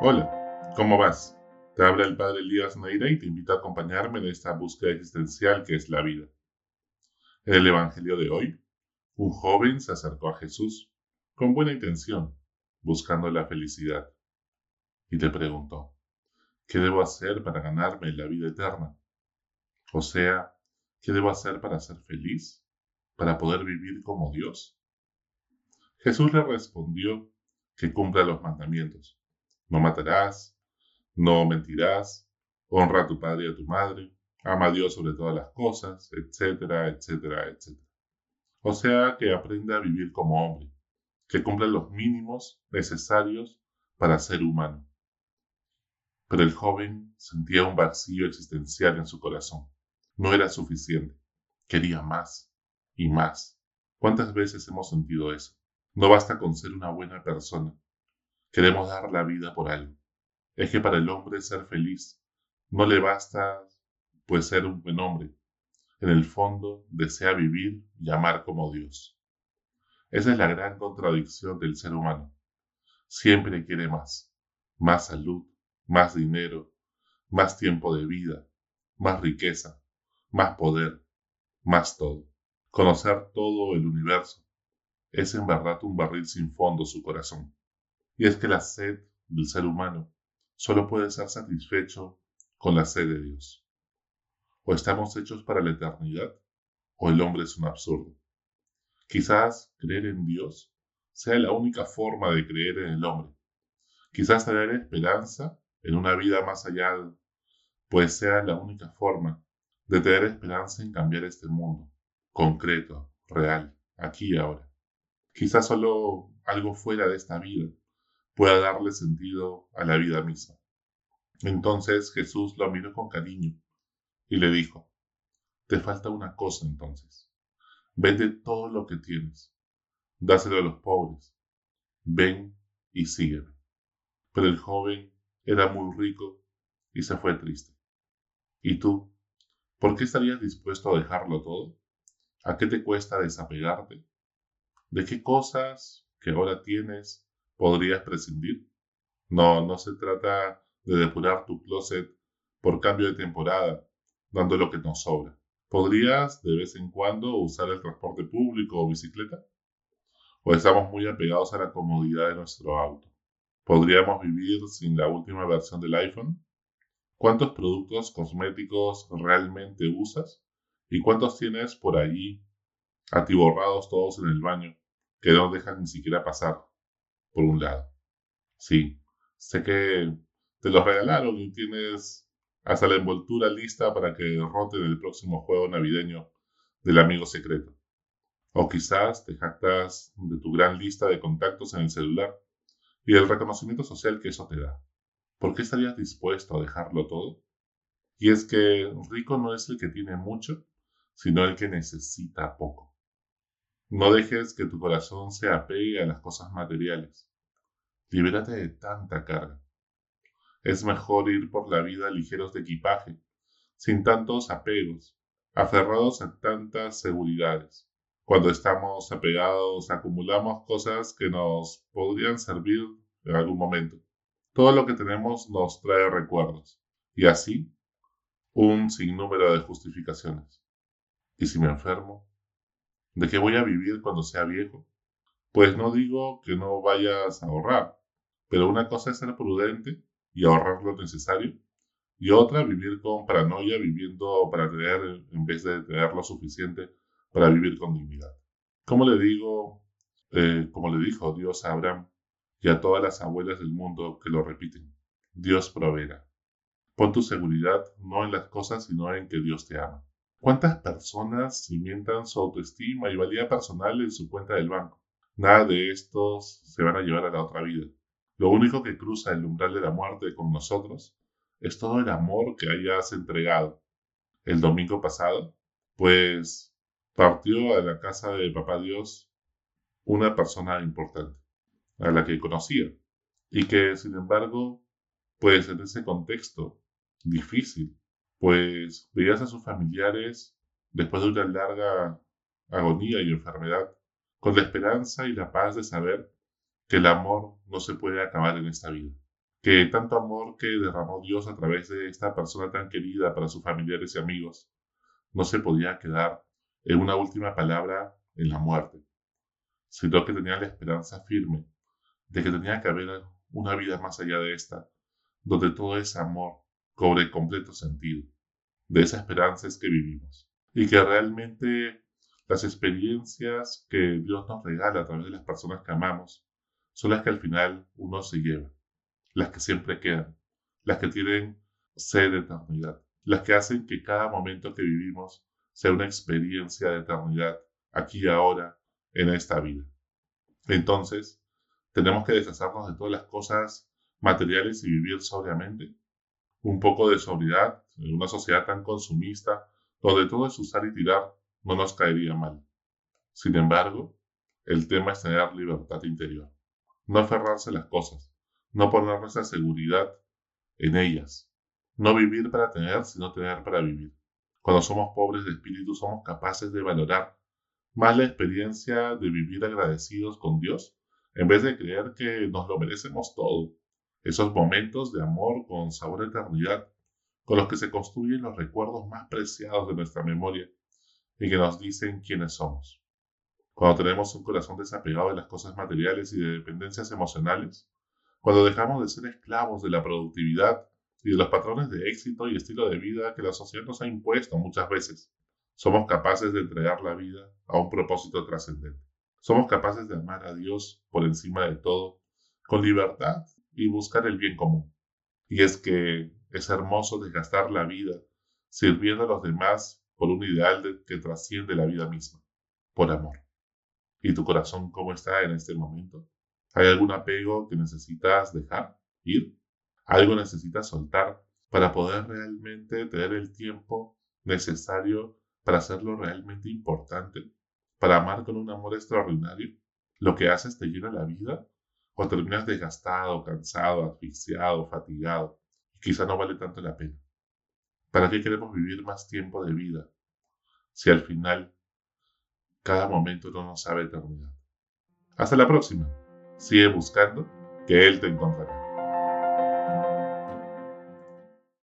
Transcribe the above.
Hola, ¿cómo vas? Te habla el padre Elías Neira y te invito a acompañarme en esta búsqueda existencial que es la vida. En el Evangelio de hoy, un joven se acercó a Jesús con buena intención, buscando la felicidad, y le preguntó, ¿qué debo hacer para ganarme la vida eterna? O sea, ¿qué debo hacer para ser feliz? ¿Para poder vivir como Dios? Jesús le respondió que cumpla los mandamientos no matarás, no mentirás, honra a tu padre y a tu madre, ama a Dios sobre todas las cosas, etcétera, etcétera, etcétera. O sea, que aprenda a vivir como hombre, que cumpla los mínimos necesarios para ser humano. Pero el joven sentía un vacío existencial en su corazón. No era suficiente. Quería más y más. ¿Cuántas veces hemos sentido eso? No basta con ser una buena persona. Queremos dar la vida por algo. Es que para el hombre ser feliz no le basta pues ser un buen hombre. En el fondo desea vivir y amar como Dios. Esa es la gran contradicción del ser humano. Siempre quiere más. Más salud, más dinero, más tiempo de vida, más riqueza, más poder, más todo. Conocer todo el universo es en verdad un barril sin fondo su corazón. Y es que la sed del ser humano solo puede ser satisfecho con la sed de Dios. O estamos hechos para la eternidad, o el hombre es un absurdo. Quizás creer en Dios sea la única forma de creer en el hombre. Quizás tener esperanza en una vida más allá, pues sea la única forma de tener esperanza en cambiar este mundo, concreto, real, aquí y ahora. Quizás solo algo fuera de esta vida pueda darle sentido a la vida misma. Entonces Jesús lo miró con cariño y le dijo, te falta una cosa entonces. Vende todo lo que tienes, dáselo a los pobres, ven y sígueme. Pero el joven era muy rico y se fue triste. ¿Y tú? ¿Por qué estarías dispuesto a dejarlo todo? ¿A qué te cuesta desapegarte? ¿De qué cosas que ahora tienes podrías prescindir. No, no se trata de depurar tu closet por cambio de temporada, dando lo que nos sobra. ¿Podrías de vez en cuando usar el transporte público o bicicleta? ¿O estamos muy apegados a la comodidad de nuestro auto? ¿Podríamos vivir sin la última versión del iPhone? ¿Cuántos productos cosméticos realmente usas? ¿Y cuántos tienes por allí atiborrados todos en el baño que no dejan ni siquiera pasar? Por un lado. Sí, sé que te los regalaron y tienes hasta la envoltura lista para que roten el próximo juego navideño del amigo secreto. O quizás te jactas de tu gran lista de contactos en el celular y el reconocimiento social que eso te da. ¿Por qué estarías dispuesto a dejarlo todo? Y es que rico no es el que tiene mucho, sino el que necesita poco. No dejes que tu corazón se apegue a las cosas materiales. Libérate de tanta carga. Es mejor ir por la vida ligeros de equipaje, sin tantos apegos, aferrados a tantas seguridades. Cuando estamos apegados, acumulamos cosas que nos podrían servir en algún momento. Todo lo que tenemos nos trae recuerdos, y así un sinnúmero de justificaciones. ¿Y si me enfermo? ¿De qué voy a vivir cuando sea viejo? Pues no digo que no vayas a ahorrar, pero una cosa es ser prudente y ahorrar lo necesario, y otra vivir con paranoia, viviendo para tener en vez de tener lo suficiente para vivir con dignidad. Como le digo, eh, como le dijo Dios a Abraham y a todas las abuelas del mundo que lo repiten, Dios proveerá. Pon tu seguridad no en las cosas, sino en que Dios te ama. ¿Cuántas personas cimientan su autoestima y valía personal en su cuenta del banco? Nada de estos se van a llevar a la otra vida. Lo único que cruza el umbral de la muerte con nosotros es todo el amor que hayas entregado. El domingo pasado, pues partió a la casa de Papá Dios una persona importante, a la que conocía, y que sin embargo, pues en ese contexto difícil, pues veías a sus familiares después de una larga agonía y enfermedad, con la esperanza y la paz de saber que el amor no se puede acabar en esta vida. que tanto amor que derramó Dios a través de esta persona tan querida para sus familiares y amigos no se podía quedar en una última palabra en la muerte, sino que tenía la esperanza firme de que tenía que haber una vida más allá de esta, donde todo ese amor cobre completo sentido. De esa esperanza es que vivimos. Y que realmente las experiencias que Dios nos regala a través de las personas que amamos son las que al final uno se lleva, las que siempre quedan, las que tienen sed de eternidad, las que hacen que cada momento que vivimos sea una experiencia de eternidad aquí y ahora en esta vida. Entonces, tenemos que deshacernos de todas las cosas materiales y vivir sobriamente. Un poco de sobriedad en una sociedad tan consumista, donde todo es usar y tirar, no nos caería mal. Sin embargo, el tema es tener libertad interior. No aferrarse a las cosas, no poner nuestra seguridad en ellas. No vivir para tener, sino tener para vivir. Cuando somos pobres de espíritu somos capaces de valorar más la experiencia de vivir agradecidos con Dios en vez de creer que nos lo merecemos todo. Esos momentos de amor con sabor a eternidad, con los que se construyen los recuerdos más preciados de nuestra memoria y que nos dicen quiénes somos. Cuando tenemos un corazón desapegado de las cosas materiales y de dependencias emocionales, cuando dejamos de ser esclavos de la productividad y de los patrones de éxito y estilo de vida que la sociedad nos ha impuesto muchas veces, somos capaces de entregar la vida a un propósito trascendente. Somos capaces de amar a Dios por encima de todo, con libertad y buscar el bien común. Y es que es hermoso desgastar la vida sirviendo a los demás por un ideal que trasciende la vida misma, por amor. ¿Y tu corazón cómo está en este momento? ¿Hay algún apego que necesitas dejar ir? ¿Algo necesitas soltar para poder realmente tener el tiempo necesario para hacerlo realmente importante? para amar con un amor extraordinario, lo que haces te llena la vida o terminas desgastado, cansado, asfixiado, fatigado y quizá no vale tanto la pena. ¿Para qué queremos vivir más tiempo de vida si al final cada momento no nos sabe eternidad? Hasta la próxima. Sigue buscando que Él te encontrará.